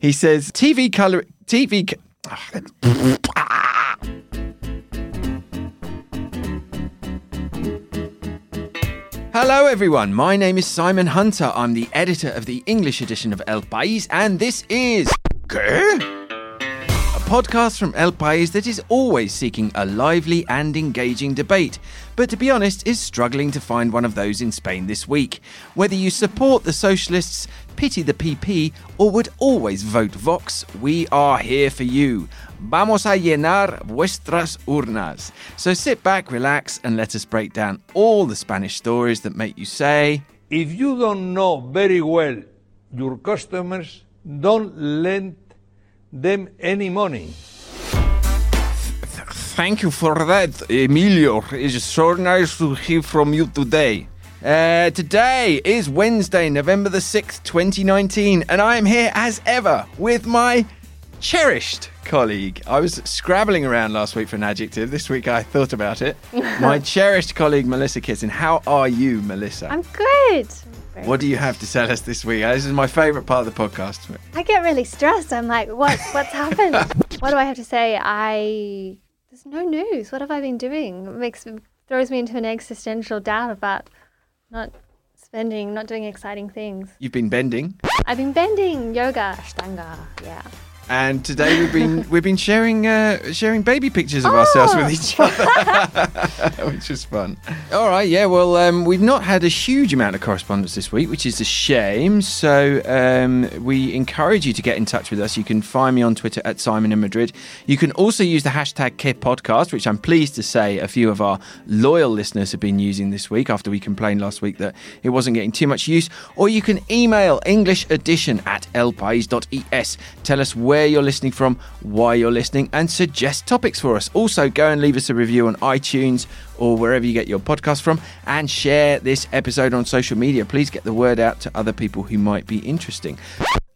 He says TV color TV. Hello, everyone. My name is Simon Hunter. I'm the editor of the English edition of El País, and this is. ¿Qué? Podcast from El País that is always seeking a lively and engaging debate, but to be honest, is struggling to find one of those in Spain this week. Whether you support the socialists, pity the PP, or would always vote Vox, we are here for you. Vamos a llenar vuestras urnas. So sit back, relax, and let us break down all the Spanish stories that make you say, If you don't know very well your customers, don't lend them any money. Thank you for that, Emilio. It's so nice to hear from you today. Uh, today is Wednesday, November the 6th, 2019, and I am here as ever with my cherished colleague. I was scrabbling around last week for an adjective. This week I thought about it. my cherished colleague, Melissa Kitson. How are you, Melissa? I'm good. Very what do you have to tell us this week? This is my favourite part of the podcast. I get really stressed. I'm like, what? What's happened? what do I have to say? I there's no news. What have I been doing? It makes throws me into an existential doubt about not spending, not doing exciting things. You've been bending. I've been bending yoga, ashtanga. Yeah. And today we've been we've been sharing uh, sharing baby pictures of ourselves with each other, which is fun. All right, yeah. Well, um, we've not had a huge amount of correspondence this week, which is a shame. So um, we encourage you to get in touch with us. You can find me on Twitter at Simon in Madrid. You can also use the hashtag K Podcast, which I'm pleased to say a few of our loyal listeners have been using this week after we complained last week that it wasn't getting too much use. Or you can email English Edition at elpais.es. Tell us where you're listening from, why you're listening, and suggest topics for us. Also, go and leave us a review on iTunes or wherever you get your podcast from, and share this episode on social media. Please get the word out to other people who might be interesting.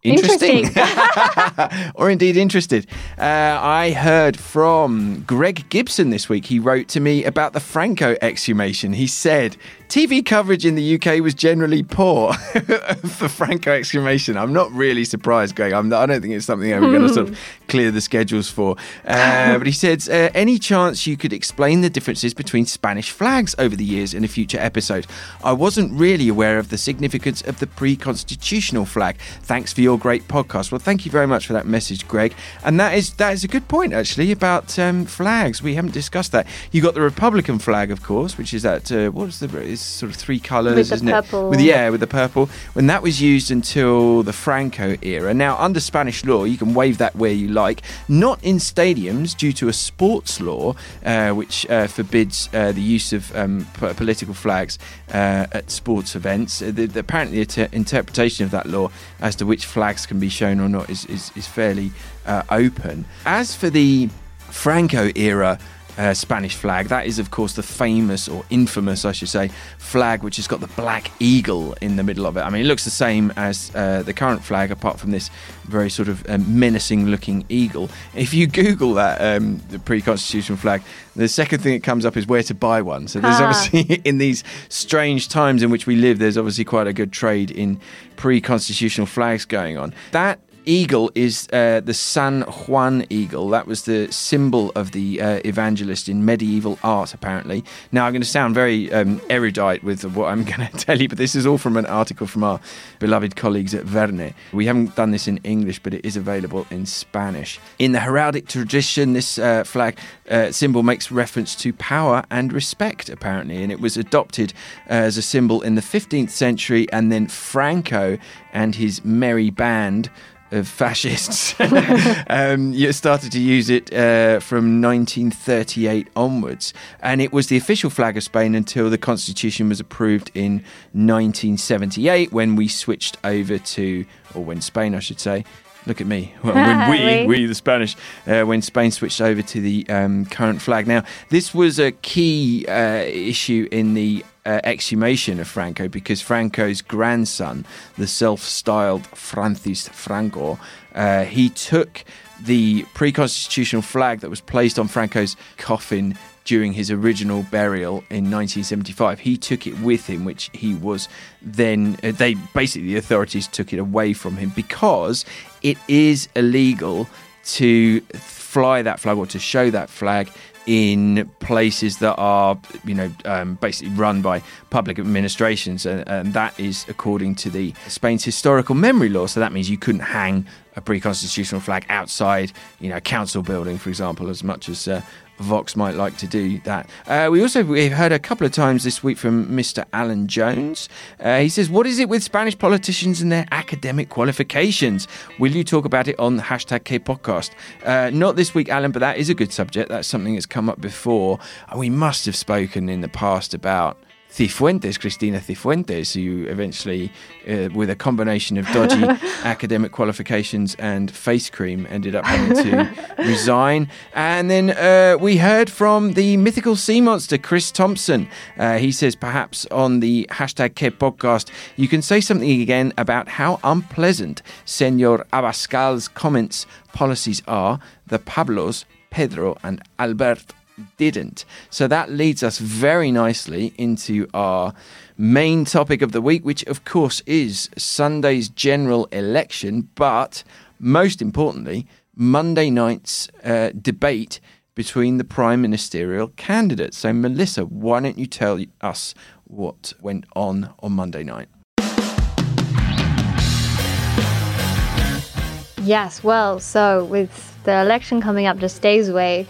Interesting. or indeed interested. Uh, I heard from Greg Gibson this week. He wrote to me about the Franco exhumation. He said TV coverage in the UK was generally poor for Franco exclamation. I'm not really surprised, Greg. I'm not, I don't think it's something we're going to sort of clear the schedules for. Uh, but he said, uh, any chance you could explain the differences between Spanish flags over the years in a future episode? I wasn't really aware of the significance of the pre constitutional flag. Thanks for your great podcast. Well, thank you very much for that message, Greg. And that is that is a good point, actually, about um, flags. We haven't discussed that. You got the Republican flag, of course, which is that, uh, what is the, it's sort of three colours, isn't purple. it? With, the yeah, with the purple. When that was used until the Franco era. Now, under Spanish law, you can wave that where you like, not in stadiums due to a sports law uh, which uh, forbids uh, the use of um, p- political flags uh, at sports events. Uh, the, the, apparently, the inter- interpretation of that law as to which flags can be shown or not is, is, is fairly uh, open. As for the Franco era, uh, Spanish flag. That is, of course, the famous or infamous, I should say, flag which has got the black eagle in the middle of it. I mean, it looks the same as uh, the current flag, apart from this very sort of um, menacing-looking eagle. If you Google that, um, the pre-constitutional flag, the second thing that comes up is where to buy one. So there's Ah. obviously in these strange times in which we live, there's obviously quite a good trade in pre-constitutional flags going on. That eagle is uh, the San Juan eagle. That was the symbol of the uh, evangelist in medieval art, apparently. Now, I'm going to sound very um, erudite with what I'm going to tell you, but this is all from an article from our beloved colleagues at Verne. We haven't done this in English, but it is available in Spanish. In the heraldic tradition, this uh, flag uh, symbol makes reference to power and respect, apparently, and it was adopted uh, as a symbol in the 15th century, and then Franco and his merry band of fascists um, you started to use it uh, from 1938 onwards. And it was the official flag of Spain until the constitution was approved in 1978 when we switched over to, or when Spain, I should say. Look at me. Well, when we, We. we, the Spanish, uh, when Spain switched over to the um, current flag. Now, this was a key uh, issue in the uh, exhumation of Franco because Franco's grandson, the self-styled Francis Franco, uh, he took the pre-constitutional flag that was placed on Franco's coffin during his original burial in 1975. He took it with him, which he was then, uh, they basically, the authorities took it away from him because it is illegal to fly that flag or to show that flag in places that are, you know, um, basically run by public administrations, and, and, that is according to the Spain's historical memory law. So that means you couldn't hang a pre-constitutional flag outside, you know, a council building, for example, as much as uh, Vox might like to do that. Uh, we also we've heard a couple of times this week from Mr. Alan Jones. Uh, he says, "What is it with Spanish politicians and their academic qualifications? Will you talk about it on the hashtag K podcast? Uh, not this week, Alan, but that is a good subject. That's something that's come up before. We must have spoken in the past about." Cifuentes, Cristina Cifuentes, who eventually, uh, with a combination of dodgy academic qualifications and face cream, ended up having to resign. And then uh, we heard from the mythical sea monster, Chris Thompson. Uh, he says, perhaps on the hashtag K podcast, you can say something again about how unpleasant Senor Abascal's comments policies are. The Pablos, Pedro, and Albert didn't. So that leads us very nicely into our main topic of the week, which of course is Sunday's general election, but most importantly, Monday night's uh, debate between the prime ministerial candidates. So, Melissa, why don't you tell us what went on on Monday night? Yes, well, so with the election coming up just days away,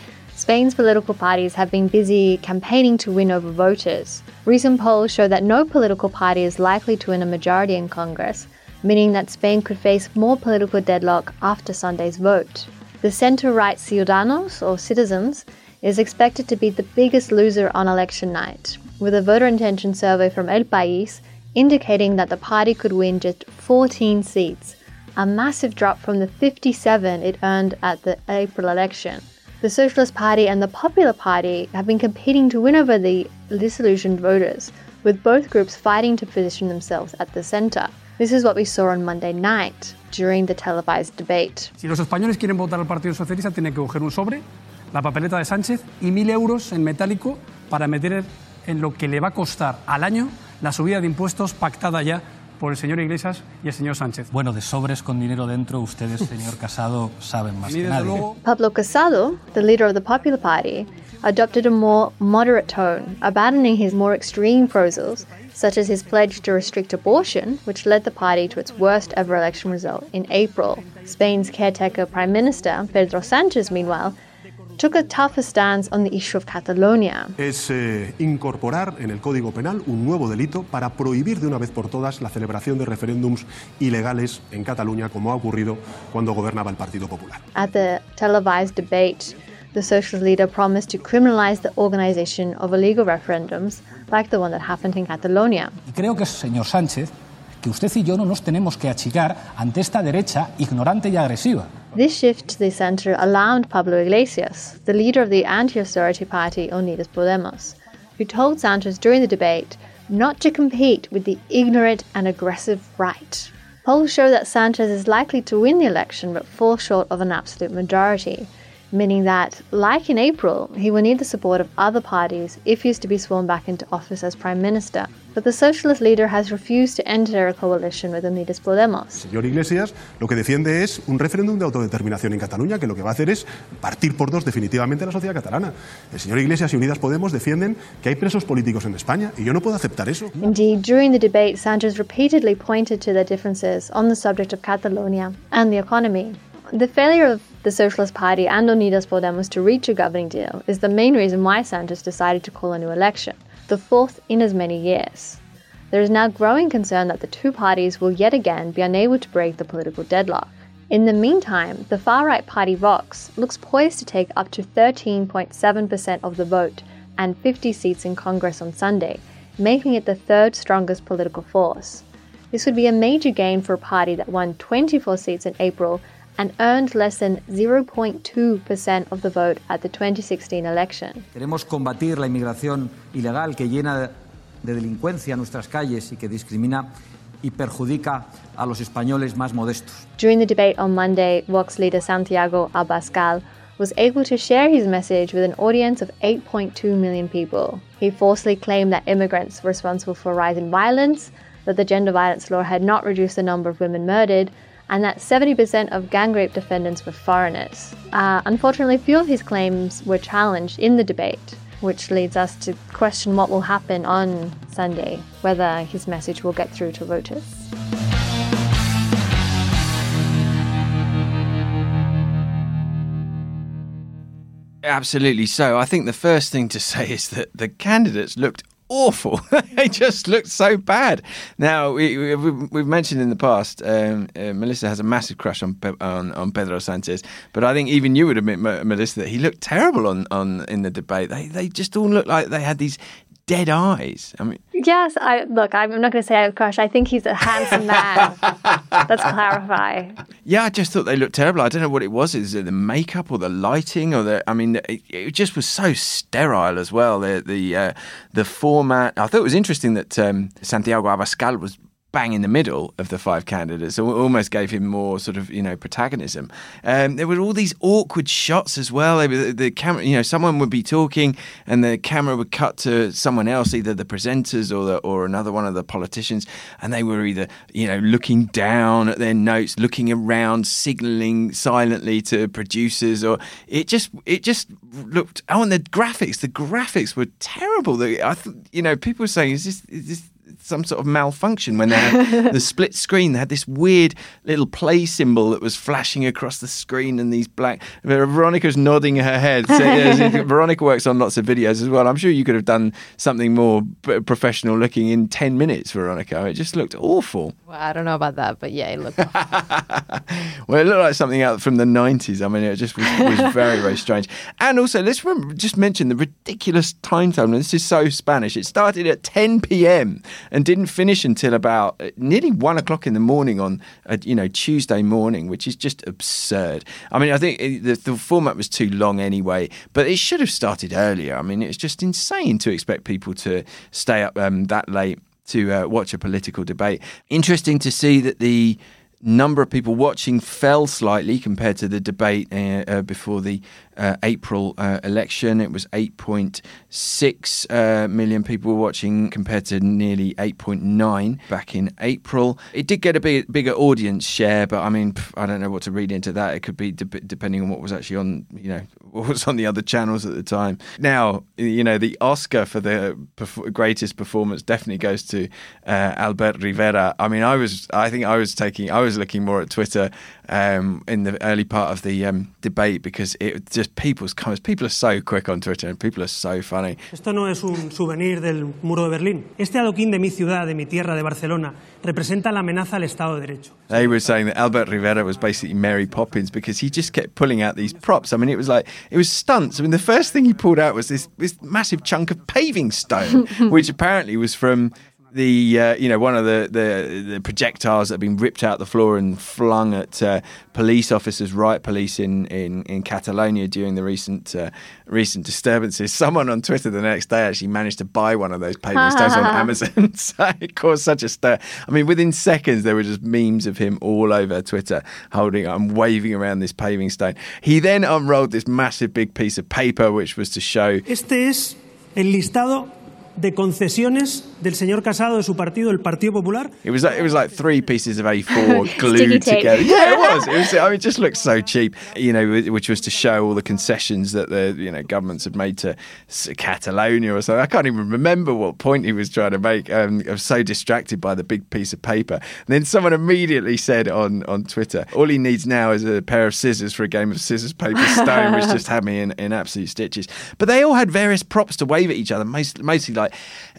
Spain's political parties have been busy campaigning to win over voters. Recent polls show that no political party is likely to win a majority in Congress, meaning that Spain could face more political deadlock after Sunday's vote. The center right Ciudadanos, or Citizens, is expected to be the biggest loser on election night, with a voter intention survey from El País indicating that the party could win just 14 seats, a massive drop from the 57 it earned at the April election. The Socialist Party and the Popular Party have been competing to win over the disillusioned voters, with both groups fighting to position themselves at the center. This is what we saw on Monday night during the televised debate. Si los españoles quieren votar al Partido Socialista, tienen que coger un sobre, la papeleta de Sánchez y mil euros en metálico para meter en lo que le va a costar al año la subida de impuestos pactada ya por el señor Iglesias y el señor Sánchez. Bueno, de sobres con dinero dentro, ustedes, señor Casado, saben más que nadie. Pablo Casado, the leader of the Popular Party, adopted a more moderate tone, abandoning his more extreme proposals, such as his pledge to restrict abortion, which led the party to its worst ever election result in April. Spain's caretaker Prime Minister, Pedro Sanchez, meanwhile, took a tougher stance on the issue of Catalonia. Es eh, incorporar en el Código Penal un nuevo delito para prohibir de una vez por todas la celebración de referéndums ilegales en Cataluña, como ha ocurrido cuando gobernaba el Partido Popular. At the televised debate, the socialist leader promised to criminalize the organization of illegal referendums like the one that happened in Catalonia. Y creo que, señor Sánchez, que usted y yo no nos tenemos que achicar ante esta derecha ignorante y agresiva. This shift to the center alarmed Pablo Iglesias, the leader of the anti-austerity party Unidas Podemos, who told Sanchez during the debate not to compete with the ignorant and aggressive right. Polls show that Sanchez is likely to win the election but fall short of an absolute majority, meaning that, like in April, he will need the support of other parties if he is to be sworn back into office as Prime Minister. But the socialist leader has refused to enter a coalition with Unidas Podemos. Señor Iglesias lo que defiende es un referéndum de autodeterminación en Cataluña que lo que va a hacer es partir por dos definitivamente la sociedad catalana. El señor Iglesias y Unidas Podemos defienden que hay presos políticos en España y yo no puedo aceptar eso. Indeed, during the debate, Sanchez repeatedly pointed to the differences on the subject of Catalonia and the economy. The failure of the Socialist Party and Unidas Podemos to reach a governing deal is the main reason why Sanchez decided to call a new election, the fourth in as many years. There is now growing concern that the two parties will yet again be unable to break the political deadlock. In the meantime, the far right party Vox looks poised to take up to 13.7% of the vote and 50 seats in Congress on Sunday, making it the third strongest political force. This would be a major gain for a party that won 24 seats in April and earned less than 0.2% of the vote at the 2016 election. Queremos combatir la inmigración ilegal que llena de delincuencia nuestras calles y que discrimina y perjudica a los españoles más modestos. During the debate on Monday, Vox leader Santiago Abascal was able to share his message with an audience of 8.2 million people. He falsely claimed that immigrants were responsible for a rise in violence, that the gender violence law had not reduced the number of women murdered, and that 70% of gang rape defendants were foreigners. Uh, unfortunately, few of his claims were challenged in the debate, which leads us to question what will happen on Sunday, whether his message will get through to voters. Absolutely so. I think the first thing to say is that the candidates looked awful. they just looked so bad. Now we, have we, mentioned in the past, um, uh, Melissa has a massive crush on, on, on Pedro Sanchez, but I think even you would admit, Melissa, that he looked terrible on, on in the debate. They they just all looked like they had these dead eyes. I mean, yes. I look. I'm not going to say I have a crush. I think he's a handsome man. Let's clarify. Yeah, I just thought they looked terrible. I don't know what it was. Is it the makeup or the lighting or the? I mean, it, it just was so sterile as well. The the uh, the format. I thought it was interesting that um, Santiago Abascal was bang in the middle of the five candidates. So almost gave him more sort of you know protagonism. Um, there were all these awkward shots as well. The, the, camera, you know, someone would be talking and the camera would cut to someone else, either the presenters or the, or another one of the politicians, and they were either you know looking down at their notes, looking around, signalling silently to producers, or it just it just looked. Oh, and the graphics, the graphics were terrible. I th- you know, people were saying, is this, is this some sort of malfunction when they had the split screen. They had this weird little play symbol that was flashing across the screen, and these black. Veronica's nodding her head. So, yeah, Veronica works on lots of videos as well. I'm sure you could have done something more professional looking in ten minutes, Veronica. It just looked awful. Well, I don't know about that, but yeah, it looked. well, it looked like something out from the 90s. I mean, it just was, was very, very strange. And also, let's remember, just mention the ridiculous time timetable. This is so Spanish. It started at 10 p.m and didn't finish until about uh, nearly one o'clock in the morning on a, you know Tuesday morning, which is just absurd. I mean, I think the, the format was too long anyway, but it should have started earlier. I mean, it's just insane to expect people to stay up um, that late to uh, watch a political debate. Interesting to see that the number of people watching fell slightly compared to the debate uh, uh, before the uh, April uh, election. It was 8.6 uh, million people watching compared to nearly 8.9 back in April. It did get a big, bigger audience share, but I mean, I don't know what to read into that. It could be de- depending on what was actually on, you know, what was on the other channels at the time. Now, you know, the Oscar for the perf- greatest performance definitely goes to uh, Albert Rivera. I mean, I was, I think I was taking, I was looking more at Twitter um, in the early part of the um, debate because it just people's comments. People are so quick on Twitter and people are so funny. Esto no es un souvenir del muro de Berlín. Este adoquín de mi ciudad, de mi tierra, de Barcelona, representa la amenaza al Estado de Derecho. They were saying that Albert Rivera was basically Mary Poppins because he just kept pulling out these props. I mean, it was like it was stunts. I mean, the first thing he pulled out was this this massive chunk of paving stone, which apparently was from the uh, you know one of the, the, the projectiles that have been ripped out the floor and flung at uh, police officers, riot police in, in, in Catalonia during the recent uh, recent disturbances. Someone on Twitter the next day actually managed to buy one of those paving stones on Amazon. so it caused such a stir. I mean, within seconds there were just memes of him all over Twitter holding and waving around this paving stone. He then unrolled this massive big piece of paper which was to show. Este es el listado de concesiones del señor Casado de su partido, el Partido Popular. It was like, it was like three pieces of A4 glued together. Yeah, it was. It was. I mean, it just looked so cheap. You know, which was to show all the concessions that the you know governments had made to Catalonia or something. I can't even remember what point he was trying to make. Um, I was so distracted by the big piece of paper. And then someone immediately said on on Twitter, all he needs now is a pair of scissors for a game of scissors paper stone, which just had me in, in absolute stitches. But they all had various props to wave at each other, most, mostly like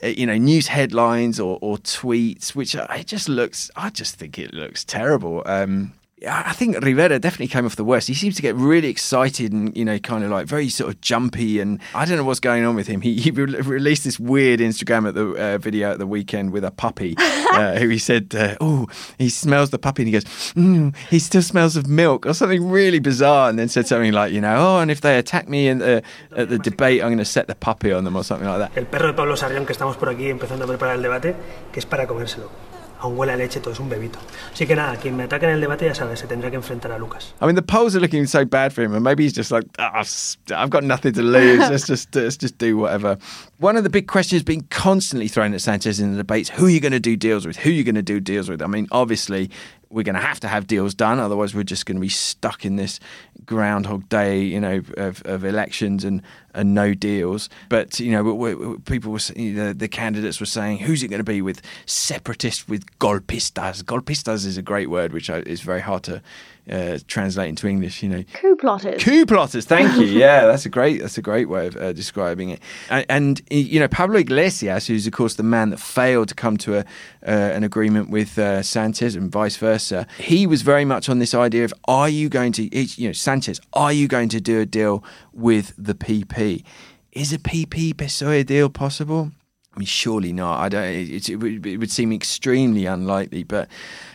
uh, you know news headlines or, or tweets, which it just looks. I just think it looks terrible. Um, I think Rivera definitely came off the worst. He seems to get really excited and, you know, kind of like very sort of jumpy. And I don't know what's going on with him. He, he re- released this weird Instagram at the uh, video at the weekend with a puppy uh, who he said, uh, oh, he smells the puppy and he goes, mm, he still smells of milk or something really bizarre. And then said something like, you know, oh, and if they attack me in the, at the debate, I'm going to set the puppy on them or something like that. El perro de Pablo Sarrión que estamos por aquí empezando a preparar el debate, que es para comérselo. Aún huele a leche, todo es un bebito. Así que nada, quien me ataque en el debate ya sabes, se tendrá que enfrentar a Lucas. I mean, the polls are looking so bad for him, and maybe he's just like, "Ah, s- I've got nothing to lose. let's just let's just do whatever. One of the big questions being constantly thrown at Sanchez in the debates: Who are you going to do deals with? Who are you going to do deals with? I mean, obviously. We're going to have to have deals done, otherwise we're just going to be stuck in this Groundhog Day, you know, of, of elections and, and no deals. But you know, people were saying- the, the candidates were saying, who's it going to be with separatists, with golpistas? Golpistas is a great word, which is very hard to uh, translate into English. You know, Coup plotters. Coup plotters, thank you. Yeah, that's a great that's a great way of uh, describing it. And, and you know, Pablo Iglesias, who's of course the man that failed to come to a uh, an agreement with uh, Sanchez and vice versa, he was very much on this idea of are you going to, you know, Sanchez, are you going to do a deal with the PP? Is a PP PSOE deal possible? I mean, surely not. I don't. It, it, would, it would seem extremely unlikely, but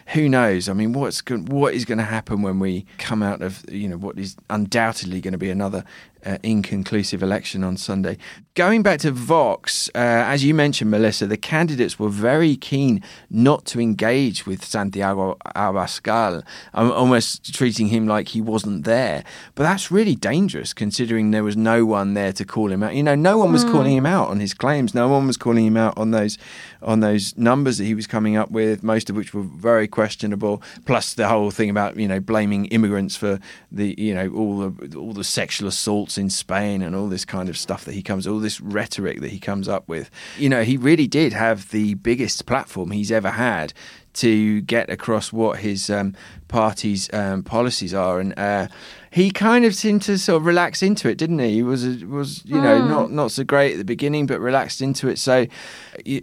who knows? I mean, what's go- what is going to happen when we come out of you know what is undoubtedly going to be another uh, inconclusive election on Sunday? Going back to Vox, uh, as you mentioned, Melissa, the candidates were very keen not to engage with Santiago Abascal, um, almost treating him like he wasn't there. But that's really dangerous, considering there was no one there to call him out. You know, no one was calling him out on his claims. No one was calling him out on those on those numbers that he was coming up with, most of which were very questionable. Plus the whole thing about you know blaming immigrants for the you know all the all the sexual assaults in Spain and all this kind of stuff that he comes, all this rhetoric that he comes up with. You know, he really did have the biggest platform he's ever had to get across what his um, party's um, policies are, and uh, he kind of seemed to sort of relax into it, didn't he? He was was you know not not so great at the beginning, but relaxed into it. So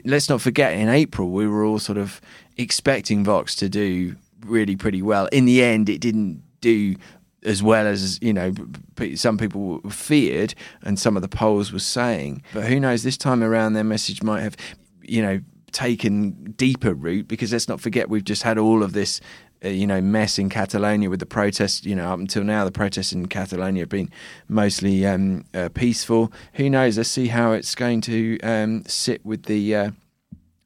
let's not forget, in April we were all sort of expecting Vox to do really pretty well. In the end, it didn't do as well as you know some people feared and some of the polls were saying but who knows this time around their message might have you know taken deeper root because let's not forget we've just had all of this uh, you know mess in Catalonia with the protests you know up until now the protests in Catalonia have been mostly um, uh, peaceful who knows let's see how it's going to um, sit with the uh,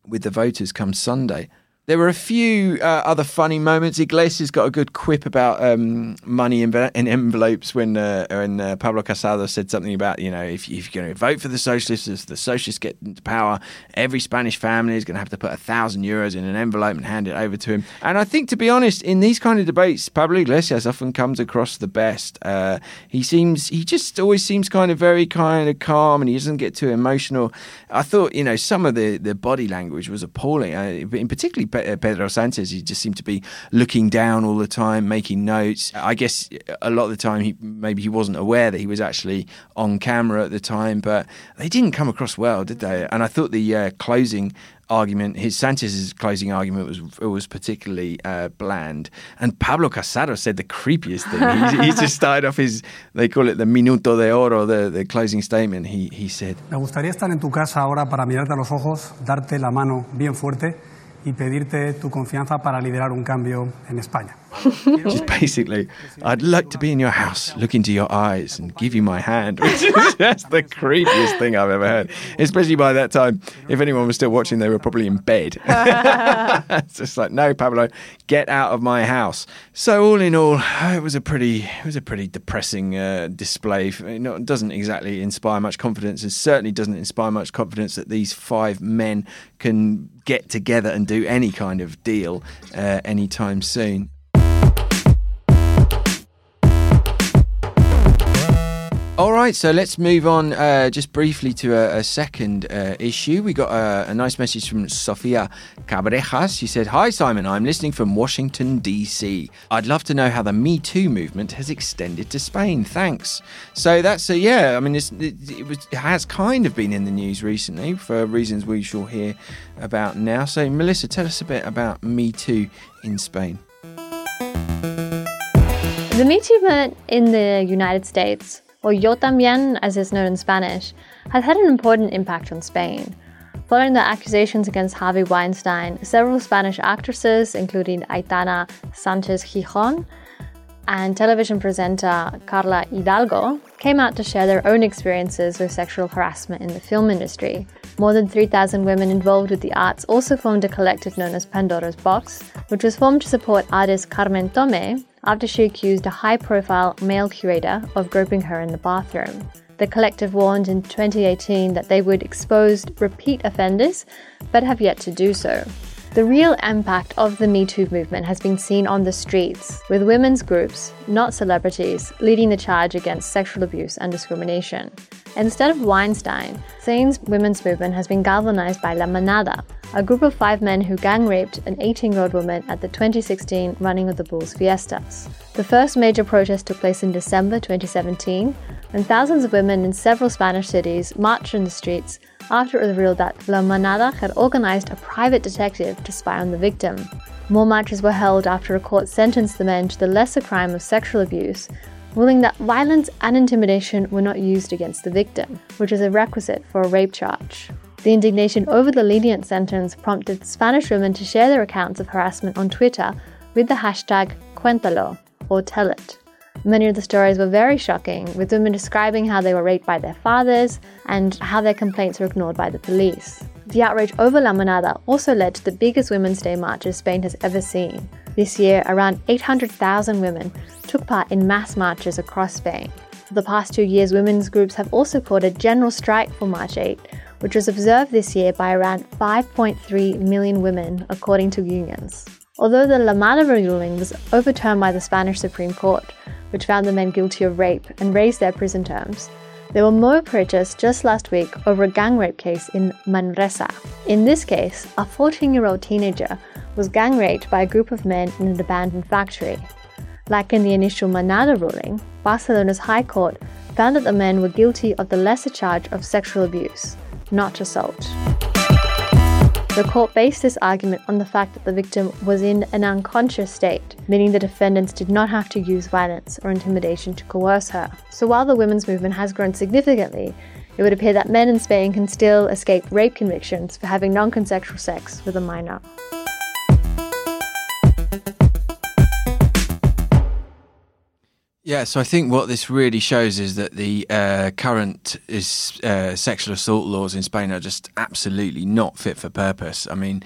with the voters come Sunday. There were a few uh, other funny moments. Iglesias got a good quip about um, money in, in envelopes when uh, when uh, Pablo Casado said something about you know if, if you're going to vote for the socialists, if the socialists get into power, every Spanish family is going to have to put a thousand euros in an envelope and hand it over to him. And I think, to be honest, in these kind of debates, Pablo Iglesias often comes across the best. Uh, he seems he just always seems kind of very kind of calm, and he doesn't get too emotional. I thought you know some of the the body language was appalling. In particularly Pedro Sanchez, he just seemed to be looking down all the time, making notes. I guess a lot of the time he maybe he wasn't aware that he was actually on camera at the time, but they didn't come across well, did they? And I thought the uh, closing argument, his Sanchez's closing argument was was particularly uh, bland. And Pablo Casado said the creepiest thing. he, he just started off his, they call it the minuto de oro, the, the closing statement. He he said. Me gustaría estar en tu casa ahora para mirarte a los ojos, darte la mano bien fuerte y pedirte tu confianza para liderar un cambio en España. Just basically, I'd like to be in your house, look into your eyes, and give you my hand, which is just the creepiest thing I've ever heard. Especially by that time, if anyone was still watching, they were probably in bed. it's just like, no, Pablo, get out of my house. So all in all, it was a pretty, it was a pretty depressing uh, display. It doesn't exactly inspire much confidence. It certainly doesn't inspire much confidence that these five men can get together and do any kind of deal uh, anytime soon. All right, so let's move on uh, just briefly to a, a second uh, issue. We got a, a nice message from Sofia Cabrejas. She said, Hi, Simon. I'm listening from Washington, D.C. I'd love to know how the Me Too movement has extended to Spain. Thanks. So that's, a, yeah, I mean, it, it, was, it has kind of been in the news recently for reasons we shall hear about now. So, Melissa, tell us a bit about Me Too in Spain. The Me Too movement in the United States, or Yo También as is known in Spanish, has had an important impact on Spain. Following the accusations against Harvey Weinstein, several Spanish actresses, including Aitana Sanchez Gijon and television presenter Carla Hidalgo, came out to share their own experiences with sexual harassment in the film industry. More than 3,000 women involved with the arts also formed a collective known as Pandora's Box, which was formed to support artist Carmen Tome after she accused a high profile male curator of groping her in the bathroom. The collective warned in 2018 that they would expose repeat offenders, but have yet to do so. The real impact of the Me Too movement has been seen on the streets, with women's groups, not celebrities, leading the charge against sexual abuse and discrimination. Instead of Weinstein, Spain's women's movement has been galvanized by La Manada, a group of five men who gang raped an 18 year old woman at the 2016 Running of the Bulls Fiestas. The first major protest took place in December 2017, when thousands of women in several Spanish cities marched in the streets after it was revealed that La Manada had organized a private detective to spy on the victim. More marches were held after a court sentenced the men to the lesser crime of sexual abuse, ruling that violence and intimidation were not used against the victim, which is a requisite for a rape charge. The indignation over the lenient sentence prompted Spanish women to share their accounts of harassment on Twitter with the hashtag Cuéntalo, or Tell It. Many of the stories were very shocking, with women describing how they were raped by their fathers and how their complaints were ignored by the police. The outrage over La Manada also led to the biggest Women's Day marches Spain has ever seen. This year, around 800,000 women took part in mass marches across Spain. For the past two years, women's groups have also called a general strike for March 8, which was observed this year by around 5.3 million women, according to unions. Although the La Manada ruling was overturned by the Spanish Supreme Court, which found the men guilty of rape and raised their prison terms, there were more protests just last week over a gang rape case in Manresa. In this case, a 14 year old teenager was gang raped by a group of men in an abandoned factory. Like in the initial Manada ruling, Barcelona's High Court found that the men were guilty of the lesser charge of sexual abuse, not assault. The court based this argument on the fact that the victim was in an unconscious state, meaning the defendants did not have to use violence or intimidation to coerce her. So while the women's movement has grown significantly, it would appear that men in Spain can still escape rape convictions for having non consensual sex with a minor. Yeah, so I think what this really shows is that the uh, current is, uh, sexual assault laws in Spain are just absolutely not fit for purpose. I mean,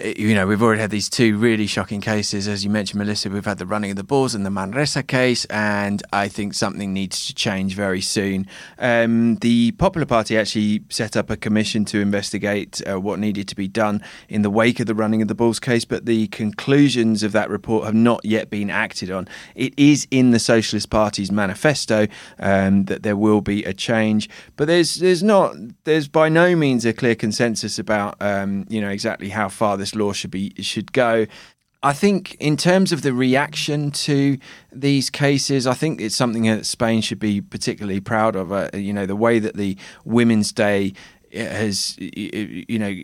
you know, we've already had these two really shocking cases. As you mentioned, Melissa, we've had the running of the bulls and the Manresa case, and I think something needs to change very soon. Um, the Popular Party actually set up a commission to investigate uh, what needed to be done in the wake of the running of the bulls case, but the conclusions of that report have not yet been acted on. It is in the Socialist Party's manifesto um, that there will be a change, but there's there's not there's by no means a clear consensus about um, you know exactly how far this law should be should go. I think, in terms of the reaction to these cases, I think it's something that Spain should be particularly proud of. Uh, you know, the way that the Women's Day has you know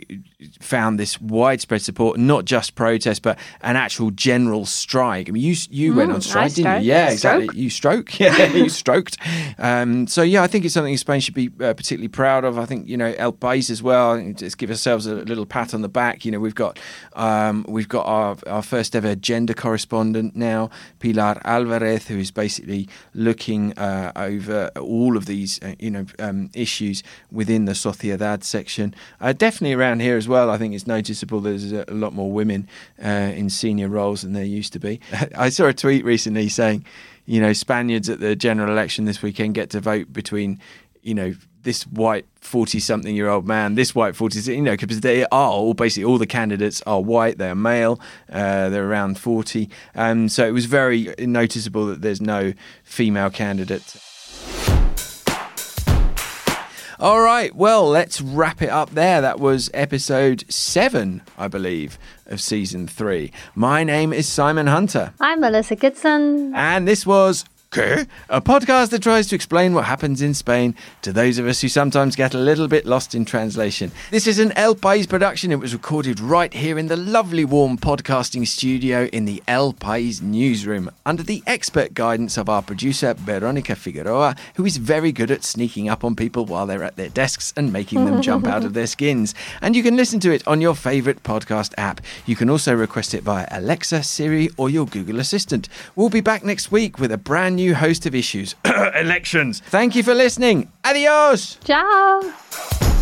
found this widespread support, not just protest, but an actual general strike. I mean, you you went Mm, on strike, I didn't stroke. you? Yeah, exactly. stroke. You stroke, yeah, you stroked. Um, so yeah, I think it's something Spain should be uh, particularly proud of. I think you know El País as well. Just give ourselves a little pat on the back. You know, we've got um, we've got our our first ever gender correspondent now, Pilar Alvarez, who is basically looking uh, over all of these uh, you know um, issues within the Sociedad section. Uh, definitely around here as well. I think it's noticeable there's a, lot more women uh, in senior roles than there used to be. I saw a tweet recently saying, you know, Spaniards at the general election this weekend get to vote between, you know, this white 40 something year old man, this white 40, you know, because they are all basically all the candidates are white, they're male, uh, they're around 40. Um, so it was very noticeable that there's no female candidates. All right, well, let's wrap it up there. That was episode seven, I believe, of season three. My name is Simon Hunter, I'm Melissa Kitson. and this was ¿Qué? a podcast that tries to explain what happens in Spain to those of us who sometimes get a little bit lost in translation. This is an El País production. It was recorded right here in the lovely warm podcasting studio in the El País newsroom under the expert guidance of our producer, Veronica Figueroa, who is very good at sneaking up on people while they're at their desks and making them jump out of their skins. And you can listen to it on your favorite podcast app. You can also request it via Alexa, Siri, or your Google Assistant. We'll be back next week with a brand new host of issues elections. Thank you for listening. Adios. Ciao.